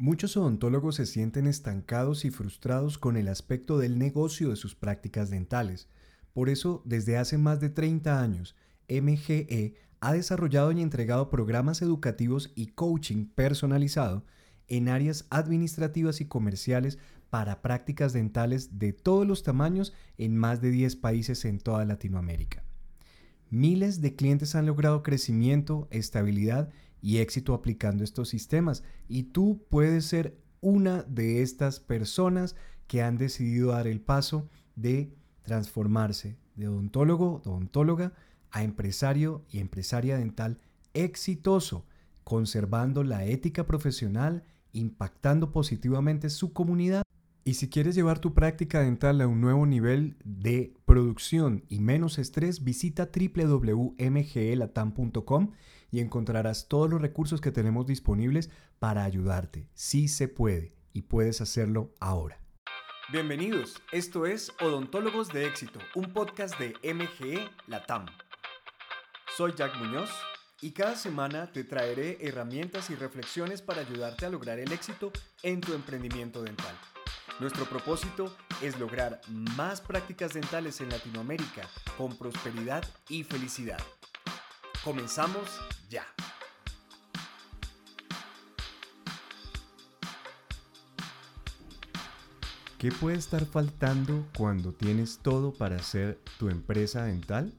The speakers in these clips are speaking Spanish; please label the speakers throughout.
Speaker 1: Muchos odontólogos se sienten estancados y frustrados con el aspecto del negocio de sus prácticas dentales. Por eso, desde hace más de 30 años, MGE ha desarrollado y entregado programas educativos y coaching personalizado en áreas administrativas y comerciales para prácticas dentales de todos los tamaños en más de 10 países en toda Latinoamérica. Miles de clientes han logrado crecimiento, estabilidad y éxito aplicando estos sistemas. Y tú puedes ser una de estas personas que han decidido dar el paso de transformarse de odontólogo, odontóloga, a empresario y empresaria dental exitoso, conservando la ética profesional, impactando positivamente su comunidad. Y si quieres llevar tu práctica dental a un nuevo nivel de producción y menos estrés, visita www.mgelatam.com y encontrarás todos los recursos que tenemos disponibles para ayudarte. Sí se puede y puedes hacerlo ahora.
Speaker 2: Bienvenidos, esto es Odontólogos de Éxito, un podcast de MGE Latam. Soy Jack Muñoz y cada semana te traeré herramientas y reflexiones para ayudarte a lograr el éxito en tu emprendimiento dental. Nuestro propósito es lograr más prácticas dentales en Latinoamérica con prosperidad y felicidad. Comenzamos ya.
Speaker 1: ¿Qué puede estar faltando cuando tienes todo para hacer tu empresa dental?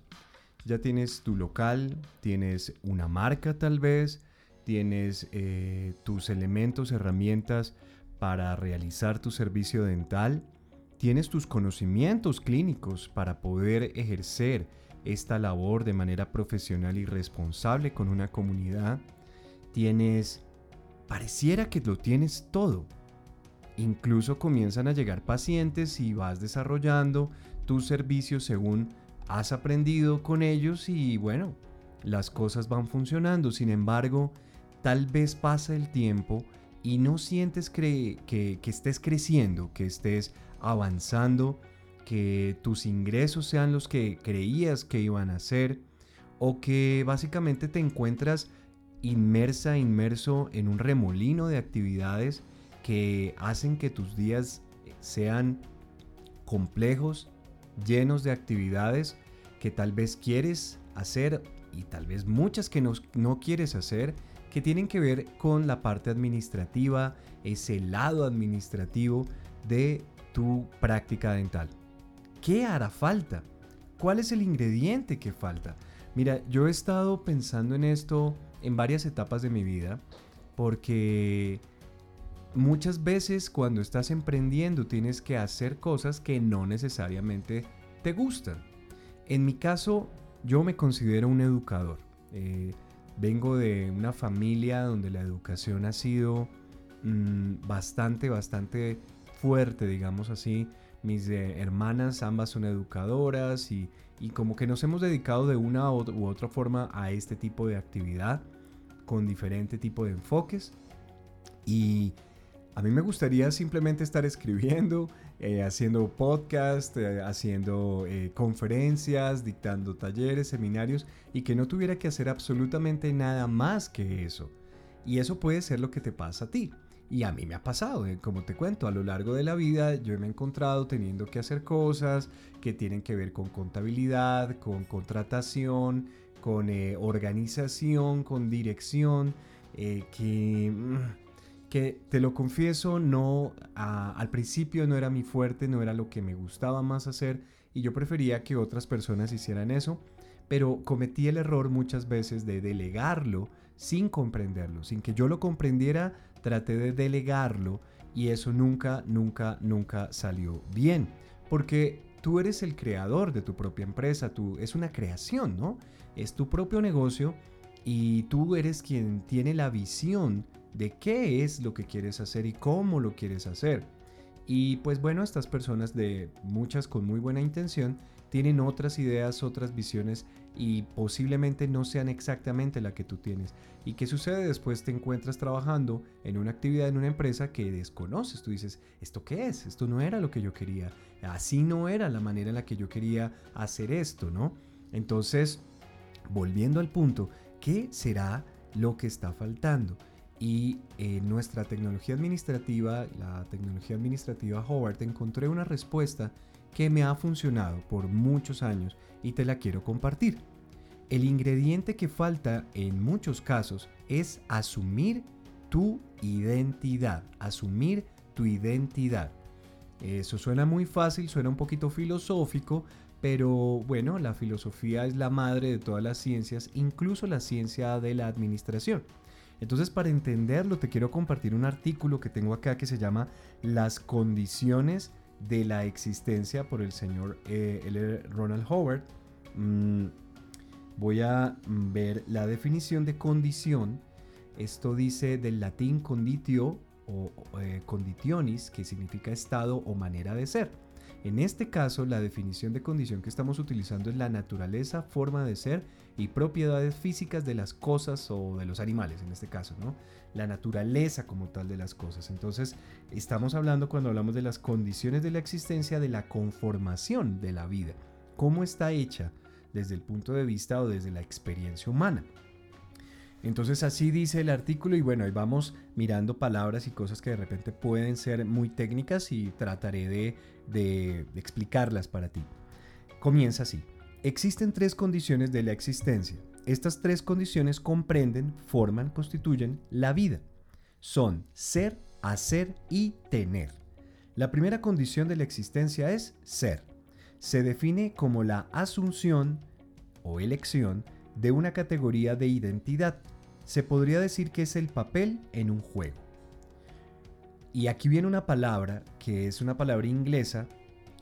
Speaker 1: Ya tienes tu local, tienes una marca tal vez, tienes eh, tus elementos, herramientas para realizar tu servicio dental, tienes tus conocimientos clínicos para poder ejercer esta labor de manera profesional y responsable con una comunidad, tienes, pareciera que lo tienes todo. Incluso comienzan a llegar pacientes y vas desarrollando tus servicios según has aprendido con ellos y bueno, las cosas van funcionando. Sin embargo, tal vez pasa el tiempo y no sientes que, que estés creciendo, que estés avanzando que tus ingresos sean los que creías que iban a ser o que básicamente te encuentras inmersa, inmerso en un remolino de actividades que hacen que tus días sean complejos, llenos de actividades que tal vez quieres hacer y tal vez muchas que no, no quieres hacer que tienen que ver con la parte administrativa, ese lado administrativo de tu práctica dental. ¿Qué hará falta? ¿Cuál es el ingrediente que falta? Mira, yo he estado pensando en esto en varias etapas de mi vida porque muchas veces cuando estás emprendiendo tienes que hacer cosas que no necesariamente te gustan. En mi caso, yo me considero un educador. Eh, vengo de una familia donde la educación ha sido mm, bastante, bastante fuerte, digamos así mis eh, hermanas ambas son educadoras y, como que nos hemos dedicado de una u otra forma a este tipo de actividad con diferente tipo de enfoques. Y a mí me gustaría simplemente estar escribiendo, eh, haciendo podcast, eh, haciendo conferencias, dictando talleres, seminarios y que no tuviera que hacer absolutamente nada más que eso. Y eso puede ser lo que te pasa a ti. Y a mí me ha pasado, eh, como te cuento, a lo largo de la vida yo me he encontrado teniendo que hacer cosas que tienen que ver con contabilidad, con contratación, con eh, organización, con dirección, eh, que, mm, que te lo confieso, no, al principio no era mi fuerte, no era lo que me gustaba más hacer y yo prefería que otras personas hicieran eso, pero cometí el error muchas veces de delegarlo sin comprenderlo, sin que yo lo comprendiera traté de delegarlo y eso nunca, nunca, nunca salió bien. Porque tú eres el creador de tu propia empresa, tú, es una creación, ¿no? Es tu propio negocio y tú eres quien tiene la visión de qué es lo que quieres hacer y cómo lo quieres hacer. Y pues bueno, estas personas de muchas con muy buena intención tienen otras ideas, otras visiones y posiblemente no sean exactamente la que tú tienes. ¿Y qué sucede después? Te encuentras trabajando en una actividad en una empresa que desconoces. Tú dices, ¿esto qué es? Esto no era lo que yo quería. Así no era la manera en la que yo quería hacer esto, ¿no? Entonces, volviendo al punto, ¿qué será lo que está faltando? Y en nuestra tecnología administrativa, la tecnología administrativa Howard, encontré una respuesta que me ha funcionado por muchos años y te la quiero compartir. El ingrediente que falta en muchos casos es asumir tu identidad, asumir tu identidad. Eso suena muy fácil, suena un poquito filosófico, pero bueno, la filosofía es la madre de todas las ciencias, incluso la ciencia de la administración. Entonces, para entenderlo, te quiero compartir un artículo que tengo acá que se llama Las condiciones de la existencia por el señor eh, Ronald Howard. Mm, voy a ver la definición de condición. Esto dice del latín conditio o eh, conditionis, que significa estado o manera de ser. En este caso, la definición de condición que estamos utilizando es la naturaleza, forma de ser y propiedades físicas de las cosas o de los animales, en este caso, ¿no? La naturaleza como tal de las cosas. Entonces, estamos hablando cuando hablamos de las condiciones de la existencia, de la conformación de la vida. ¿Cómo está hecha desde el punto de vista o desde la experiencia humana? Entonces así dice el artículo y bueno, ahí vamos mirando palabras y cosas que de repente pueden ser muy técnicas y trataré de, de, explicarlas para ti. Comienza así. Existen tres condiciones de la existencia. Estas tres condiciones comprenden, forman, constituyen la vida. Son ser, hacer y tener. La primera condición de la existencia es ser. Se define como la asunción o elección de una categoría de identidad se podría decir que es el papel en un juego. Y aquí viene una palabra que es una palabra inglesa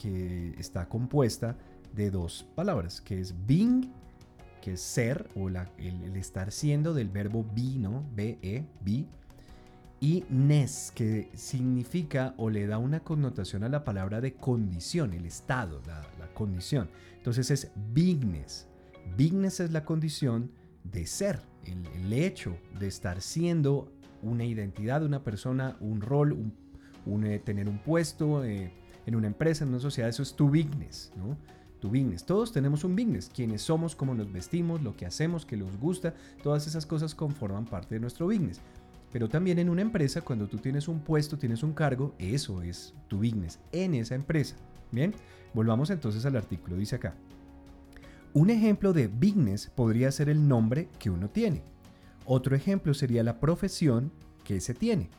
Speaker 1: que está compuesta de dos palabras, que es being, que es ser o el, estar siendo del verbo be, ¿no? B-E, be, y ness, que significa o le da una connotación a la palabra de condición, el estado, la, la condición. Entonces es bigness. Bigness es la condición de ser, el, hecho de estar siendo una identidad de una persona, un rol, eh, tener un puesto eh, en una empresa, en una sociedad, eso es tu business, ¿no? Tu business. Todos tenemos un business, quienes somos, cómo nos vestimos, lo que hacemos, que nos gusta, todas esas cosas conforman parte de nuestro business. Pero también en una empresa, cuando tú tienes un puesto, tienes un cargo, eso es tu business en esa empresa. Bien, volvamos entonces al artículo, dice acá. Un ejemplo de business podría ser el nombre que uno tiene. Otro ejemplo sería la profesión que se tiene.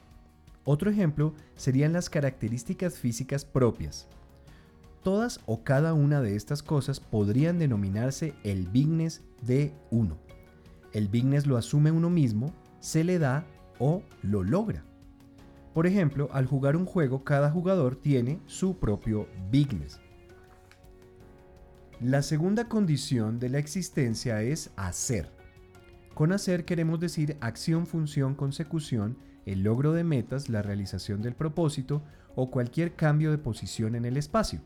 Speaker 1: Otro ejemplo serían las características físicas propias. Todas o cada una de estas cosas podrían denominarse el business de uno. El business lo asume uno mismo, se le da o lo logra. Por ejemplo, al jugar un juego, cada jugador tiene su propio business. La segunda condición de la existencia es hacer. Con hacer queremos decir acción, función, consecución, el logro de metas, la realización del propósito o cualquier cambio de posición en el espacio.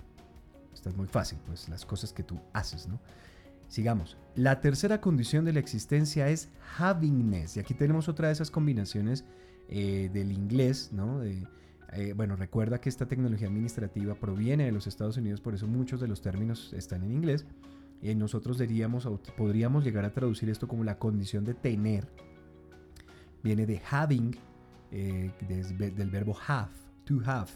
Speaker 1: Esto es muy fácil, pues las cosas que tú haces, ¿no? Sigamos. La tercera condición de la existencia es havingness. Y aquí tenemos otra de esas combinaciones eh, del inglés, ¿no? Eh, bueno, recuerda que esta tecnología administrativa proviene de los Estados Unidos, por eso muchos de los términos están en inglés. Eh, nosotros diríamos, podríamos llegar a traducir esto como la condición de tener. Viene de having, eh, del verbo have, to have.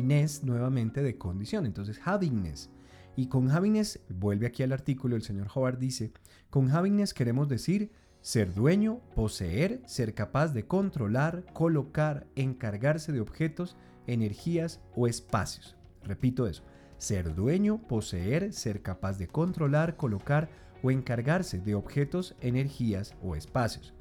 Speaker 1: Ness nuevamente de condición. Entonces, havingness. Y con havingness, vuelve aquí al artículo, el señor Howard dice, con havingness queremos decir ser dueño, poseer, ser capaz de controlar, colocar, encargarse de objetos, energías o espacios. Repito eso. Ser dueño, poseer, ser capaz de controlar, colocar o encargarse de objetos, energías o espacios.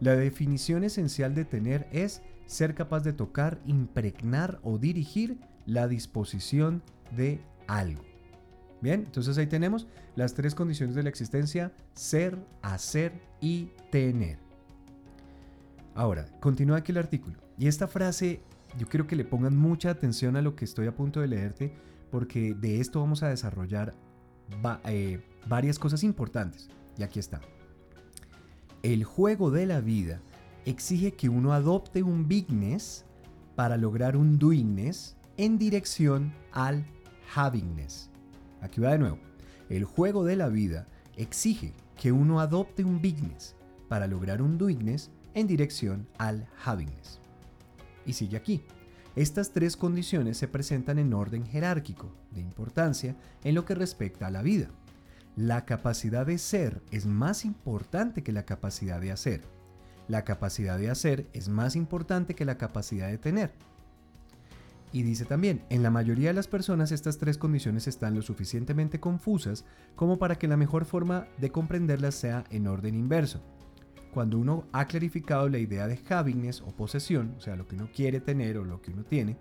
Speaker 1: La definición esencial de tener es ser capaz de tocar, impregnar o dirigir la disposición de algo. Bien, entonces ahí tenemos las tres condiciones de la existencia, ser, hacer y tener. Ahora, continúa aquí el artículo. Y esta frase, yo quiero que le pongan mucha atención a lo que estoy a punto de leerte, porque de esto vamos a desarrollar eh, varias cosas importantes. Y aquí está. El juego de la vida exige que uno adopte un bigness para lograr un doingness en dirección al havingness. Aquí va de nuevo. El juego de la vida exige que uno adopte un bigness para lograr un doingness en dirección al havingness. Y sigue aquí. Estas tres condiciones se presentan en orden jerárquico de importancia en lo que respecta a la vida. La capacidad de ser es más importante que la capacidad de hacer. La capacidad de hacer es más importante que la capacidad de tener. Y dice también, en la mayoría de las personas estas tres condiciones están lo suficientemente confusas como para que la mejor forma de comprenderlas sea en orden inverso. Cuando uno ha clarificado la idea de havingness o posesión, o sea, lo que uno quiere tener o lo que uno tiene,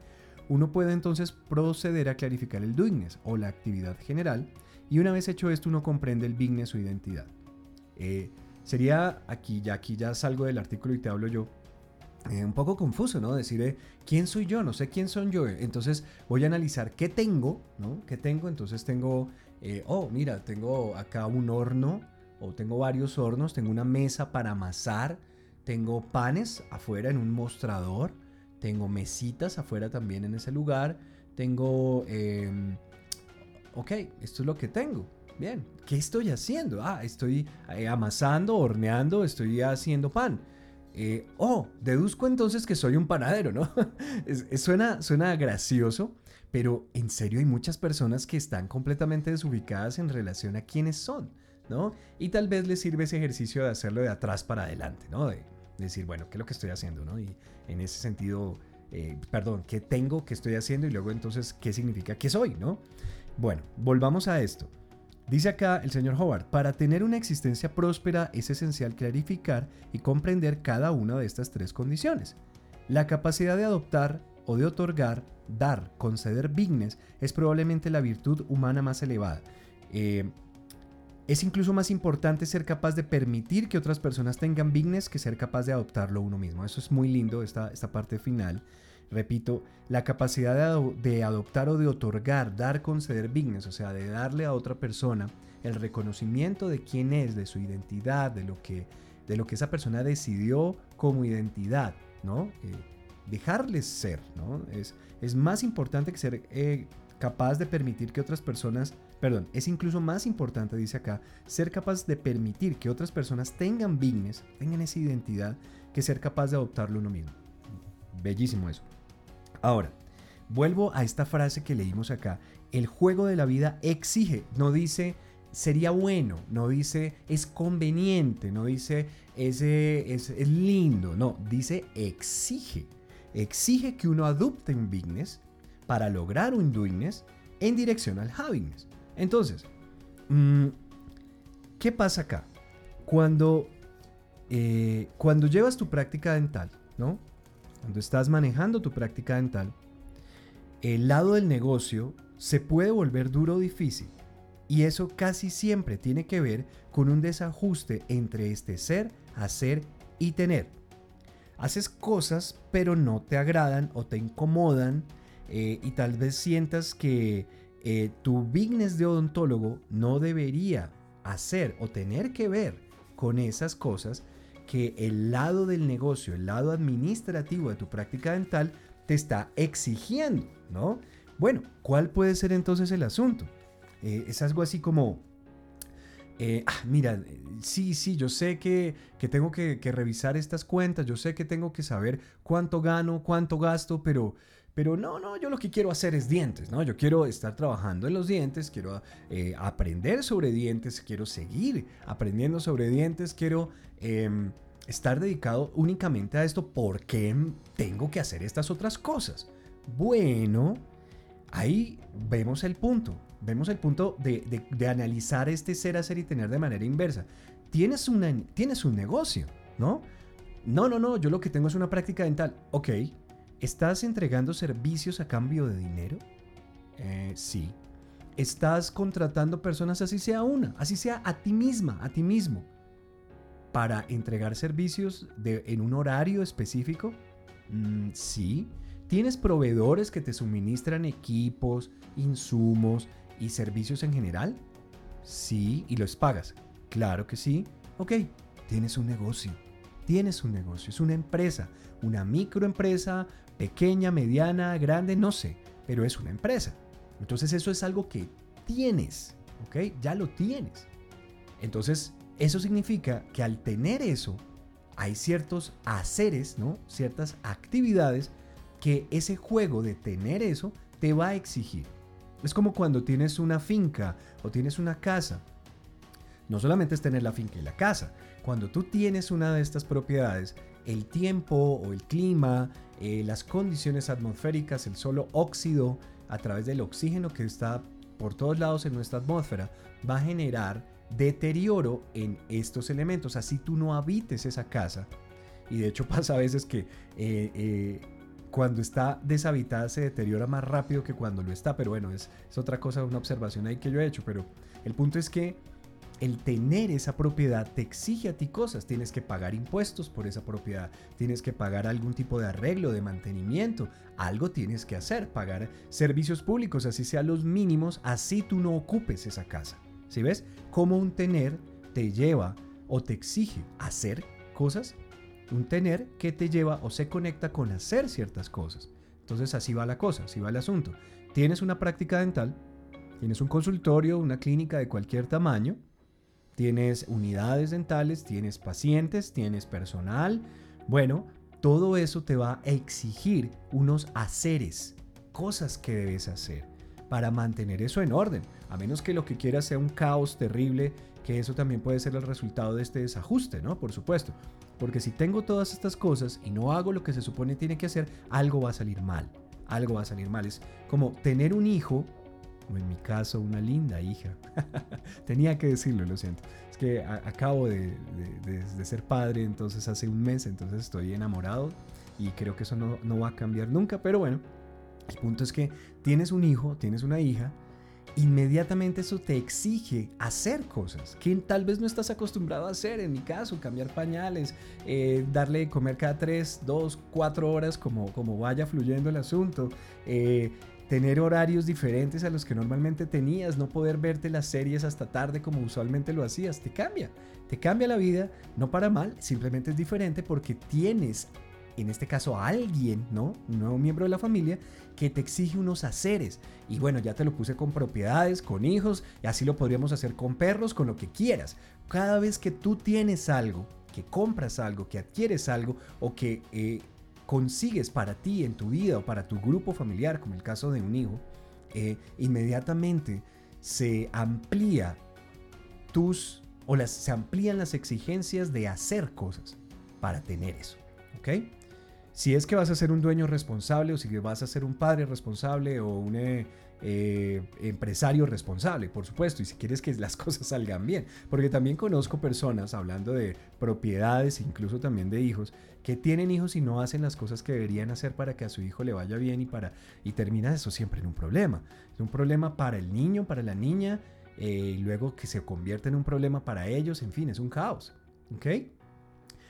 Speaker 1: uno puede entonces proceder a clarificar el doingness o la actividad general, y una vez hecho esto uno comprende el beingness o identidad. Eh, sería aquí, ya aquí ya salgo del artículo y te hablo yo, eh, un poco confuso, ¿no? Decir, eh, ¿quién soy yo? No sé quién soy yo. Entonces voy a analizar qué tengo, ¿no? ¿Qué tengo? Entonces tengo, eh, oh, mira, tengo acá un horno, o tengo varios hornos, tengo una mesa para amasar, tengo panes afuera en un mostrador, tengo mesitas afuera también en ese lugar, tengo, em, ok, esto es lo que tengo. Bien, ¿qué estoy haciendo? Ah, estoy amasando, horneando, estoy haciendo pan. Eh, oh, deduzco entonces que soy un panadero, ¿no? suena, suena gracioso, pero en serio hay muchas personas que están completamente desubicadas en relación a quiénes son, ¿no? Y tal vez les sirve ese ejercicio de hacerlo de atrás para adelante, ¿no? De, decir, bueno, ¿qué es lo que estoy haciendo, ¿no? Y en ese sentido, eh, perdón, ¿qué tengo, qué estoy haciendo? Y luego entonces, ¿qué significa que soy, ¿no? Bueno, volvamos a esto. Dice acá el señor Howard, para tener una existencia próspera es esencial clarificar y comprender cada una de estas tres condiciones. La capacidad de adoptar o de otorgar, dar, conceder bignes es probablemente la virtud humana más elevada. Eh, es incluso más importante ser capaz de permitir que otras personas tengan bignes que ser capaz de adoptarlo uno mismo. Eso es muy lindo, esta, esta parte final. Repito, la capacidad de, adoptar o de otorgar, dar, conceder bignes, o sea, de darle a otra persona el reconocimiento de quién es, de su identidad, de lo que, de lo que esa persona decidió como identidad, ¿no? Eh, dejarles ser, ¿no? Es, es más importante que ser eh, capaz de permitir que otras personas, perdón, es incluso más importante, dice acá, ser capaz de permitir que otras personas tengan bignes, tengan esa identidad, que ser capaz de adoptarlo uno mismo. Bellísimo eso. Ahora, vuelvo a esta frase que leímos acá. El juego de la vida exige, no dice sería bueno, no dice es conveniente, no dice es, es, lindo, no, dice exige. Exige que uno adopte un bigness para lograr un doingness en dirección al havingness. Entonces, mm, ¿qué pasa acá? Cuando, eh, cuando llevas tu práctica dental, ¿no? Cuando estás manejando tu práctica dental, el lado del negocio se puede volver duro o difícil. Y eso casi siempre tiene que ver con un desajuste entre este ser, hacer y tener. Haces cosas pero no te agradan o te incomodan eh, y tal vez sientas que eh, tu business de odontólogo no debería hacer o tener que ver con esas cosas que el lado del negocio, el lado administrativo de tu práctica dental te está exigiendo, ¿no? Bueno, ¿cuál puede ser entonces el asunto? Eh, es algo así como, eh, ah, mira, sí, sí, yo sé que, tengo que, revisar estas cuentas, yo sé que tengo que saber cuánto gano, cuánto gasto, pero, pero no, no, yo lo que quiero hacer es dientes, ¿no? Yo quiero estar trabajando en los dientes, quiero eh, aprender sobre dientes, quiero seguir aprendiendo sobre dientes, quiero em, estar dedicado únicamente a esto porque tengo que hacer estas otras cosas. Bueno, ahí vemos el punto, vemos el punto de, analizar este ser, hacer y tener de manera inversa. Tienes, una, tienes un negocio, ¿no? No, no, no, yo lo que tengo es una práctica dental. Ok, ¿Estás entregando servicios a cambio de dinero? Eh, sí. ¿Estás contratando personas así sea una, así sea a ti misma, a ti mismo, para entregar servicios en un horario específico? Mm, sí. ¿Tienes proveedores que te suministran equipos, insumos y servicios en general? Sí. ¿Y los pagas? Claro que sí. Ok, tienes un negocio. Tienes un negocio, es una empresa, una microempresa, pequeña, mediana, grande, no sé, pero es una empresa. Entonces eso es algo que tienes, ¿ok? Ya lo tienes. Entonces, eso significa que al tener eso, hay ciertos haceres, ¿no? Ciertas actividades que ese juego de tener eso te va a exigir. Es como cuando tienes una finca o tienes una casa. No solamente es tener la finca y la casa. Cuando tú tienes una de estas propiedades, el tiempo o el clima, eh, las condiciones atmosféricas, el solo óxido a través del oxígeno que está por todos lados en nuestra atmósfera, va a generar deterioro en estos elementos. Así tú no habites esa casa. Y de hecho pasa a veces que eh, eh, cuando está deshabitada se deteriora más rápido que cuando lo está. Pero bueno, es, es otra cosa, una observación ahí que yo he hecho. Pero el punto es que el tener esa propiedad te exige a ti cosas. Tienes que pagar impuestos por esa propiedad, tienes que pagar algún tipo de arreglo, de mantenimiento, algo tienes que hacer, pagar servicios públicos, así sean los mínimos, así tú no ocupes esa casa. ¿Sí ves? Cómo un tener te lleva o te exige hacer cosas, un tener que te lleva o se conecta con hacer ciertas cosas. Entonces así va la cosa, así va el asunto. Tienes una práctica dental, tienes un consultorio, una clínica de cualquier tamaño, tienes unidades dentales, tienes pacientes, tienes personal. Bueno, todo eso te va a exigir unos haceres, cosas que debes hacer para mantener eso en orden. A menos que lo que quieras sea un caos terrible, que eso también puede ser el resultado de este desajuste, ¿no? Por supuesto. Porque si tengo todas estas cosas y no hago lo que se supone tiene que hacer, algo va a salir mal. Algo va a salir mal. Es como tener un hijo, o en mi caso una linda hija. Tenía que decirlo, lo siento. Es que acabo de, ser padre, entonces hace un mes, entonces estoy enamorado y creo que eso no, no va a cambiar nunca, pero bueno, el punto es que tienes un hijo, tienes una hija, inmediatamente eso te exige hacer cosas que tal vez no estás acostumbrado a hacer. En mi caso, cambiar pañales, eh, darle de comer cada 3, 2, 4 horas como, como vaya fluyendo el asunto. Eh, tener horarios diferentes a los que normalmente tenías, no poder verte las series hasta tarde como usualmente lo hacías, te cambia, te cambia la vida, no para mal, simplemente es diferente porque tienes en este caso alguien, ¿no? Un nuevo miembro de la familia que te exige unos haceres. Y bueno, ya te lo puse con propiedades, con hijos, y así lo podríamos hacer con perros, con lo que quieras. Cada vez que tú tienes algo, que compras algo, que adquieres algo o que eh, consigues para ti en tu vida o para tu grupo familiar, como el caso de un hijo, eh, inmediatamente se amplía tus o las, se amplían las exigencias de hacer cosas para tener eso. ¿Ok? Si es que vas a ser un dueño responsable o si vas a ser un padre responsable o un eh, eh, empresario responsable, por supuesto, y si quieres que las cosas salgan bien, porque también conozco personas, hablando de propiedades, incluso también de hijos, que tienen hijos y no hacen las cosas que deberían hacer para que a su hijo le vaya bien y, para, y termina eso siempre en un problema. Es un problema para el niño, para la niña, eh, y luego que se convierte en un problema para ellos, en fin, es un caos. ¿Ok?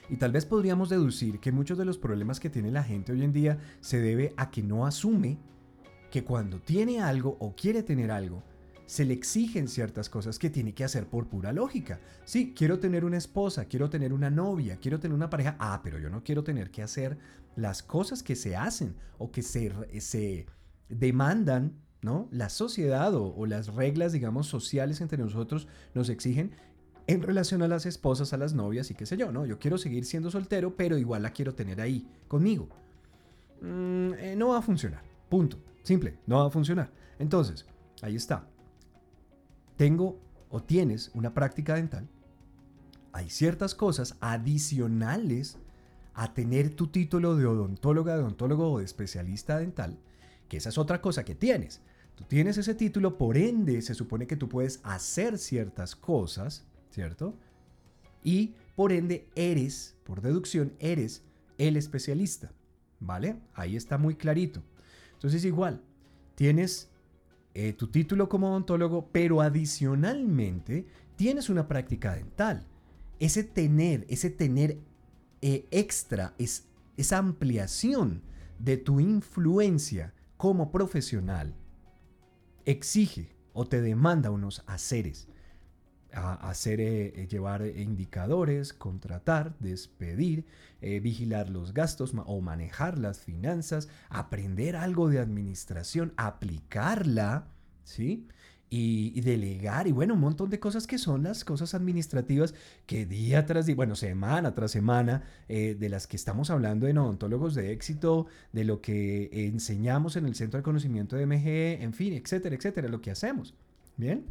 Speaker 1: Y tal vez podríamos deducir que muchos de los problemas que tiene la gente hoy en día se debe a que no asume que cuando tiene algo o quiere tener algo, se le exigen ciertas cosas que tiene que hacer por pura lógica. Sí, quiero tener una esposa, quiero tener una novia, quiero tener una pareja. Ah, pero yo no quiero tener que hacer las cosas que se hacen o que se, se demandan, ¿no? La sociedad o, o las reglas, digamos, sociales entre nosotros nos exigen en relación a las esposas, a las novias y qué sé yo, ¿no? Yo quiero seguir siendo soltero, pero igual la quiero tener ahí conmigo. Mm, eh, no va a funcionar. Punto. Simple. No va a funcionar. Entonces, ahí está. Tengo o tienes una práctica dental. Hay ciertas cosas adicionales a tener tu título de odontóloga, de odontólogo o de especialista dental, que esa es otra cosa que tienes. Tú tienes ese título, por ende se supone que tú puedes hacer ciertas cosas ¿cierto? Y por ende eres, por deducción, eres el especialista, ¿vale? Ahí está muy clarito. Entonces igual, tienes eh, tu título como odontólogo, pero adicionalmente tienes una práctica dental. Ese tener, ese tener eh, extra, es, esa ampliación de tu influencia como profesional, exige o te demanda unos haceres a hacer, eh, eh, llevar indicadores, contratar, despedir, eh, vigilar los gastos o manejar las finanzas, aprender algo de administración, aplicarla, ¿sí? y, delegar y bueno, un montón de cosas que son las cosas administrativas que día tras día, bueno, semana tras semana, eh, de las que estamos hablando en odontólogos de éxito, de lo que enseñamos en el Centro de Conocimiento de MGE, en fin, etcétera, etcétera, lo que hacemos. Bien.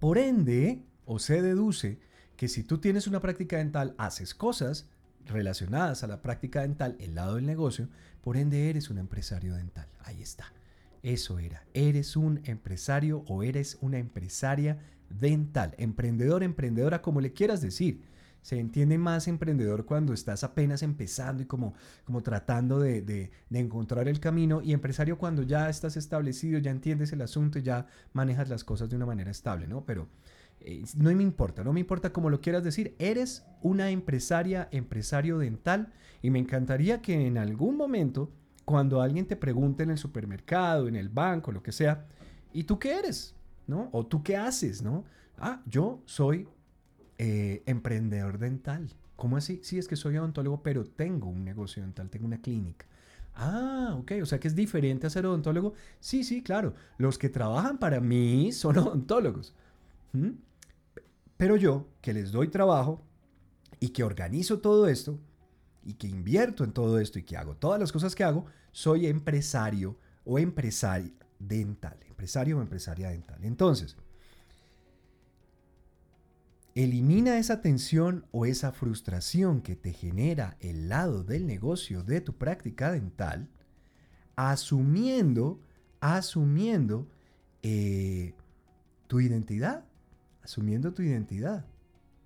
Speaker 1: Por ende, o se deduce que si tú tienes una práctica dental, haces cosas relacionadas a la práctica dental, el lado del negocio, por ende eres un empresario dental. Ahí está. Eso era. Eres un empresario o eres una empresaria dental. Emprendedor, emprendedora, como le quieras decir. Se entiende más emprendedor cuando estás apenas empezando y como, como tratando de, de, encontrar el camino. Y empresario cuando ya estás establecido, ya entiendes el asunto y ya manejas las cosas de una manera estable, ¿no? Pero eh, no me importa, no me importa cómo lo quieras decir. Eres una empresaria, empresario dental. Y me encantaría que en algún momento cuando alguien te pregunte en el supermercado, en el banco, lo que sea, ¿y tú qué eres? ¿No? ¿O tú qué haces? ¿No? Ah, yo soy eh, emprendedor dental. ¿Cómo así? Sí, es que soy odontólogo, pero tengo un negocio dental, tengo una clínica. Ah, ok, o sea que es diferente a ser odontólogo. Sí, sí, claro. Los que trabajan para mí son odontólogos. ¿Mm? Pero yo, que les doy trabajo y que organizo todo esto, y que invierto en todo esto y que hago todas las cosas que hago, soy empresario o empresaria dental. Empresario o empresaria dental. Entonces, elimina esa tensión o esa frustración que te genera el lado del negocio de tu práctica dental, asumiendo, asumiendo eh, tu identidad, asumiendo tu identidad.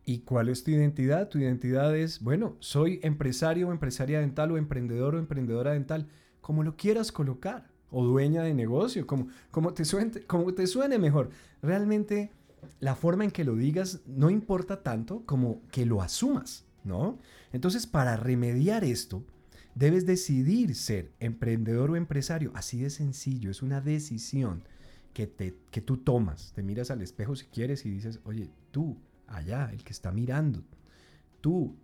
Speaker 1: ¿Y cuál es tu identidad? Tu identidad es, bueno, soy empresario o empresaria dental o emprendedor o emprendedora dental, como lo quieras colocar, o dueña de negocio, como, como, te, suene, como te suene mejor. Realmente la forma en que lo digas no importa tanto como que lo asumas, ¿no? Entonces, para remediar esto, debes decidir ser emprendedor o empresario. Así de sencillo, es una decisión que, te, que tú tomas. Te miras al espejo si quieres y dices, oye, tú allá, el que está mirando. Tú,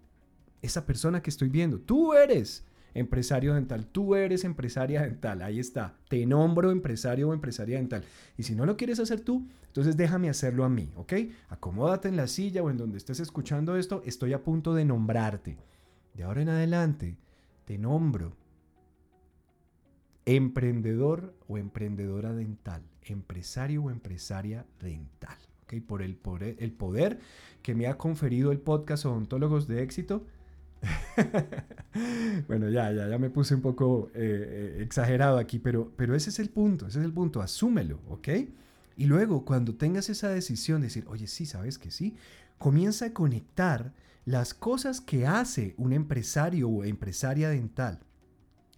Speaker 1: esa persona que estoy viendo, tú eres empresario dental, tú eres empresaria dental, ahí está, te nombro empresario o empresaria dental. Y si no lo quieres hacer tú, entonces déjame hacerlo a mí, ¿ok? Acomódate en la silla o en donde estés escuchando esto, estoy a punto de nombrarte. De ahora en adelante, te nombro emprendedor o emprendedora dental, empresario o empresaria dental por el poder, el poder que me ha conferido el podcast Odontólogos de Éxito. bueno, ya, ya, ya me puse un poco eh, eh, exagerado aquí, pero, pero ese es el punto, ese es el punto, asúmelo, ¿ok? Y luego, cuando tengas esa decisión de decir, oye, sí, sabes que sí, comienza a conectar las cosas que hace un empresario o empresaria dental,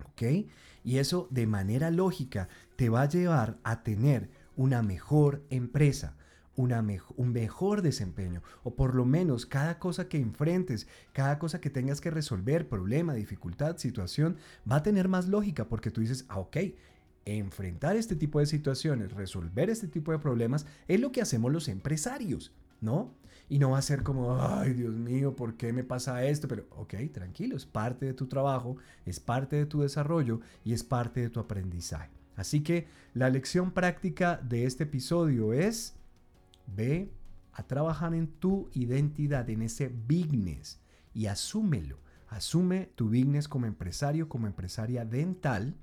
Speaker 1: ¿ok? Y eso de manera lógica te va a llevar a tener una mejor empresa, un mejor desempeño, o por lo menos cada cosa que enfrentes, cada cosa que tengas que resolver, problema, dificultad, situación, va a tener más lógica porque tú dices, ah, ok, enfrentar este tipo de situaciones, resolver este tipo de problemas, es lo que hacemos los empresarios, ¿no? Y no va a ser como, ay Dios mío, ¿por qué me pasa esto? Pero, ok, tranquilo, es parte de tu trabajo, es parte de tu desarrollo y es parte de tu aprendizaje. Así que la lección práctica de este episodio es Ve a trabajar en tu identidad, en ese business y asúmelo. Asume tu business como empresario, como empresaria dental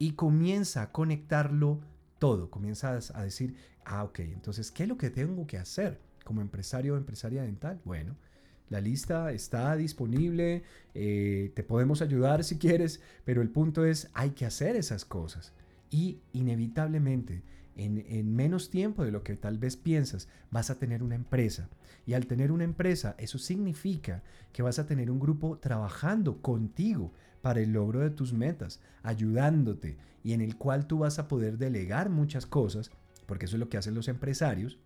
Speaker 1: y comienza a conectarlo todo. Comienza a decir, ah, ok, entonces, ¿qué es lo que tengo que hacer como empresario o empresaria dental? Bueno, la lista está disponible, eh, te podemos ayudar si quieres, pero el punto es, hay que hacer esas cosas. Y inevitablemente en, menos tiempo de lo que tal vez piensas, vas a tener una empresa. Y al tener una empresa, eso significa que vas a tener un grupo trabajando contigo para el logro de tus metas, ayudándote y en el cual tú vas a poder delegar muchas cosas, porque eso es lo que hacen los empresarios,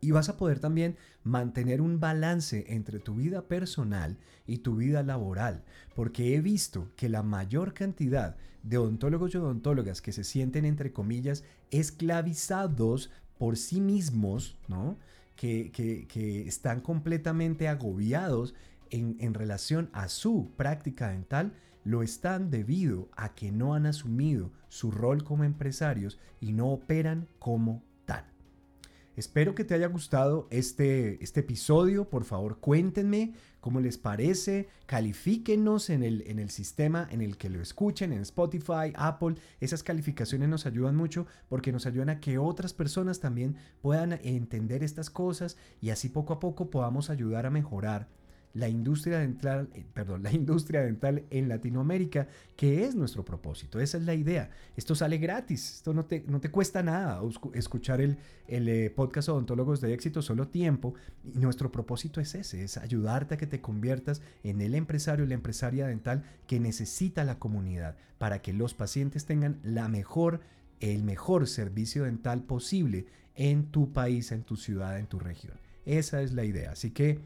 Speaker 1: y vas a poder también mantener un balance entre tu vida personal y tu vida laboral, porque he visto que la mayor cantidad de odontólogos y odontólogas que se sienten, entre comillas, esclavizados por sí mismos, ¿no? Que, están completamente agobiados en, en relación a su práctica dental, lo están debido a que no han asumido su rol como empresarios y no operan como. Espero que te haya gustado este, este episodio. Por favor, cuéntenme cómo les parece. Califíquenos en el, en el sistema en el que lo escuchen, en Spotify, Apple. Esas calificaciones nos ayudan mucho porque nos ayudan a que otras personas también puedan entender estas cosas y así poco a poco podamos ayudar a mejorar la industria dental, eh, perdón, la industria dental en Latinoamérica, que es nuestro propósito. Esa es la idea. Esto sale gratis, esto no te, no te cuesta nada escuchar el, el eh, podcast Odontólogos de Éxito, solo tiempo. Y nuestro propósito es ese, es ayudarte a que te conviertas en el empresario la empresaria dental que necesita la comunidad para que los pacientes tengan la mejor, el mejor servicio dental posible en tu país, en tu ciudad, en tu región. Esa es la idea. Así que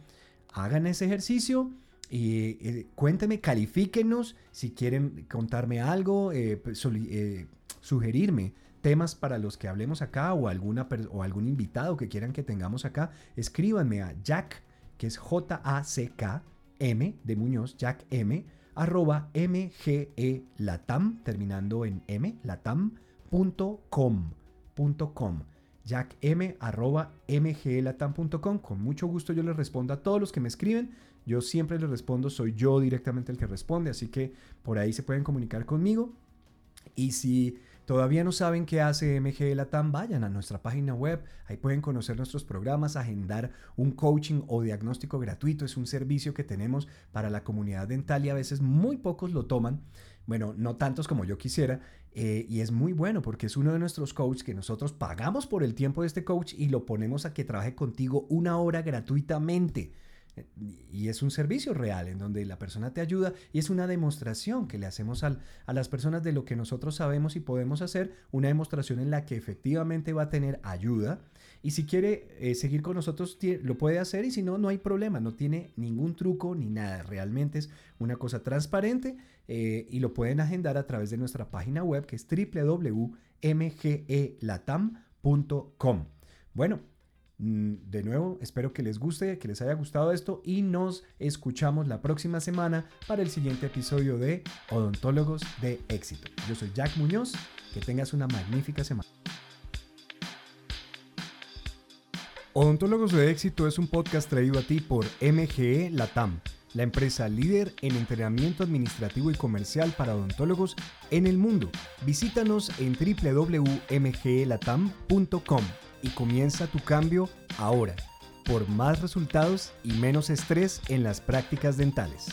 Speaker 1: hagan ese ejercicio y eh, cuéntenme, califíquenos si quieren contarme algo, eh, pues, eh, sugerirme temas para los que hablemos acá o, algún invitado que quieran que tengamos acá, escríbanme a Jack, que es J-A-C-K, M de Muñoz, Jack M, arroba mge latam, terminando en m, latam.com, jackm.mglatam.com. Con mucho gusto yo les respondo a todos los que me escriben. Yo siempre les respondo, soy yo directamente el que responde, así que por ahí se pueden comunicar conmigo. Y si todavía no saben qué hace MG Latam, vayan a nuestra página web, ahí pueden conocer nuestros programas, agendar un coaching o diagnóstico gratuito, es un servicio que tenemos para la comunidad dental y a veces muy pocos lo toman. Bueno, no tantos como yo quisiera, eh, y es muy bueno porque es uno de nuestros coaches que nosotros pagamos por el tiempo de este coach y lo ponemos a que trabaje contigo una hora gratuitamente. Y es un servicio real en donde la persona te ayuda y es una demostración que le hacemos a las personas de lo que nosotros sabemos y podemos hacer, una demostración en la que efectivamente va a tener ayuda. Y si quiere eh, seguir con nosotros, lo puede hacer y si no, no hay problema, no tiene ningún truco ni nada. Realmente es una cosa transparente eh, y lo pueden agendar a través de nuestra página web que es www.mgelatam.com. Bueno, Mm, de nuevo, espero que les guste, que les haya gustado esto y nos escuchamos la próxima semana para el siguiente episodio de Odontólogos de Éxito. Yo soy Jack Muñoz, que tengas una magnífica semana. Odontólogos de Éxito es un podcast traído a ti por MGE Latam, la empresa líder en entrenamiento administrativo y comercial para odontólogos en el mundo. Visítanos en www.mgelatam.com y comienza tu cambio ahora, por más resultados y menos estrés en las prácticas dentales.